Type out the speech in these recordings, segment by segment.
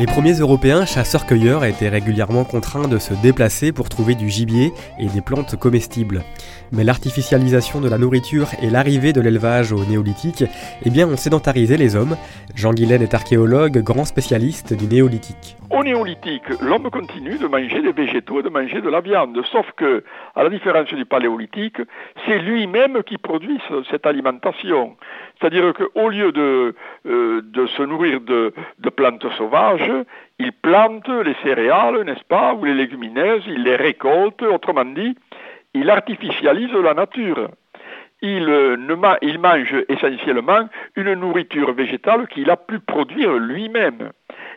Les premiers Européens chasseurs-cueilleurs étaient régulièrement contraints de se déplacer pour trouver du gibier et des plantes comestibles. Mais l'artificialisation de la nourriture et l'arrivée de l'élevage au néolithique eh bien, ont sédentarisé les hommes. Jean Guilaine est archéologue, grand spécialiste du néolithique. Au néolithique, l'homme continue de manger des végétaux et de manger de la viande, sauf que, à la différence du paléolithique, c'est lui-même qui produit cette alimentation. C'est-à-dire qu'au lieu de, euh, de se nourrir de plantes sauvages, il plante les céréales, n'est-ce pas, ou les légumineuses, il les récolte, autrement dit, il artificialise la nature. Il, euh, mange essentiellement une nourriture végétale qu'il a pu produire lui-même.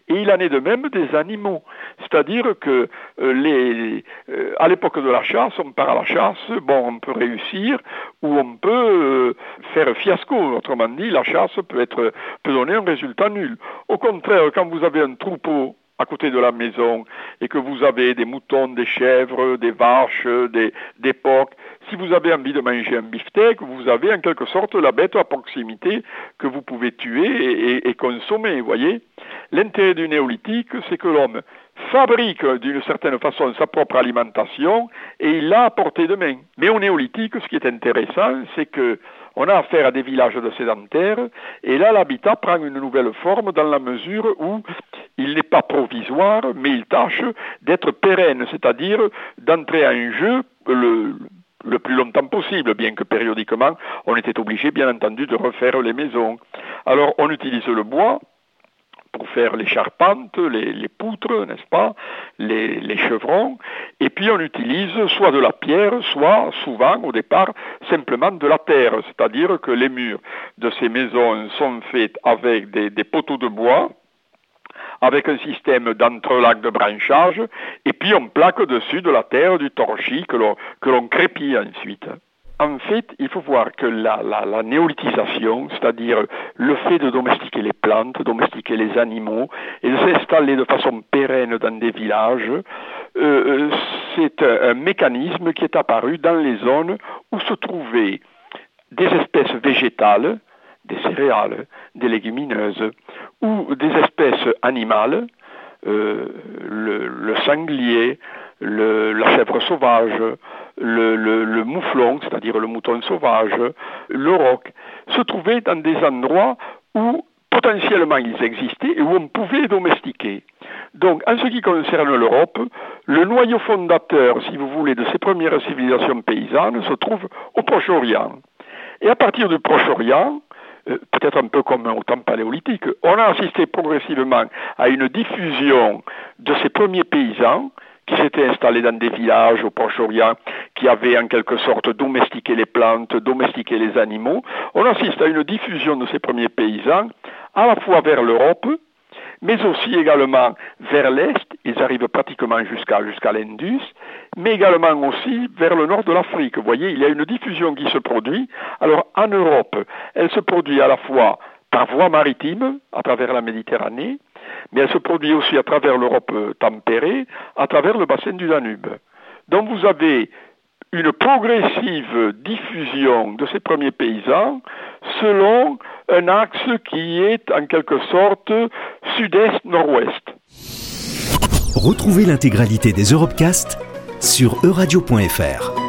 Et il en est de même des animaux. C'est-à-dire que euh, les, euh, à l'époque de la chasse, on part à la chasse, bon, on peut réussir ou on peut faire fiasco. Autrement dit, la chasse peut, être, peut donner un résultat nul. Au contraire, quand vous avez un troupeau à côté de la maison et que vous avez des moutons, des chèvres, des vaches, des, porcs, si vous avez envie de manger un beefsteak, vous avez en quelque sorte la bête à proximité que vous pouvez tuer et, et consommer, voyez L'intérêt du néolithique, c'est que l'homme fabrique d'une certaine façon sa propre alimentation et il l'a à portée de main. Mais au néolithique, ce qui est intéressant, c'est que on a affaire à des villages de sédentaires et là l'habitat prend une nouvelle forme dans la mesure où il n'est pas provisoire, mais il tâche d'être pérenne, c'est-à-dire d'entrer en jeu le, le plus longtemps possible, bien que périodiquement on était obligé, bien entendu, de refaire les maisons. Alors on utilise le bois, pour faire les charpentes, les, poutres, n'est-ce pas, les, chevrons, et puis on utilise soit de la pierre, soit souvent au départ simplement de la terre, c'est-à-dire que les murs de ces maisons sont faits avec des, poteaux de bois, avec un système d'entrelacs de branchage, et puis on plaque dessus de la terre, du torchis que l'on crépit ensuite. En fait, il faut voir que la, néolithisation, c'est-à-dire le fait de domestiquer les plantes, domestiquer les animaux et de s'installer de façon pérenne dans des villages, euh, euh, c'est un mécanisme qui est apparu dans les zones où se trouvaient des espèces végétales, des céréales, des légumineuses, ou des espèces animales, euh, le, sanglier, la chèvre sauvage, le, mouflon, c'est-à-dire le mouton sauvage, le roc, se trouvaient dans des endroits où potentiellement ils existaient et où on pouvait les domestiquer. Donc, en ce qui concerne l'Europe, le noyau fondateur, si vous voulez, de ces premières civilisations paysannes se trouve au Proche-Orient. Et à partir du Proche-Orient, euh, peut-être un peu comme au temps paléolithique, on a assisté progressivement à une diffusion de ces premiers paysans qui s'étaient installés dans des villages au Proche-Orient, qui avaient en quelque sorte domestiqué les plantes, domestiqué les animaux. On assiste à une diffusion de ces premiers paysans, à la fois vers l'Europe, mais aussi également vers l'Est, ils arrivent pratiquement jusqu'à l'Indus, mais également aussi vers le nord de l'Afrique. Vous voyez, il y a une diffusion qui se produit. Alors en Europe, elle se produit à la fois par voie maritime, à travers la Méditerranée, mais elle se produit aussi à travers l'Europe tempérée, à travers le bassin du Danube. Donc vous avez une progressive diffusion de ces premiers paysans selon un axe qui est en quelque sorte sud-est-nord-ouest. Retrouvez l'intégralité des Europecast sur euradio.fr.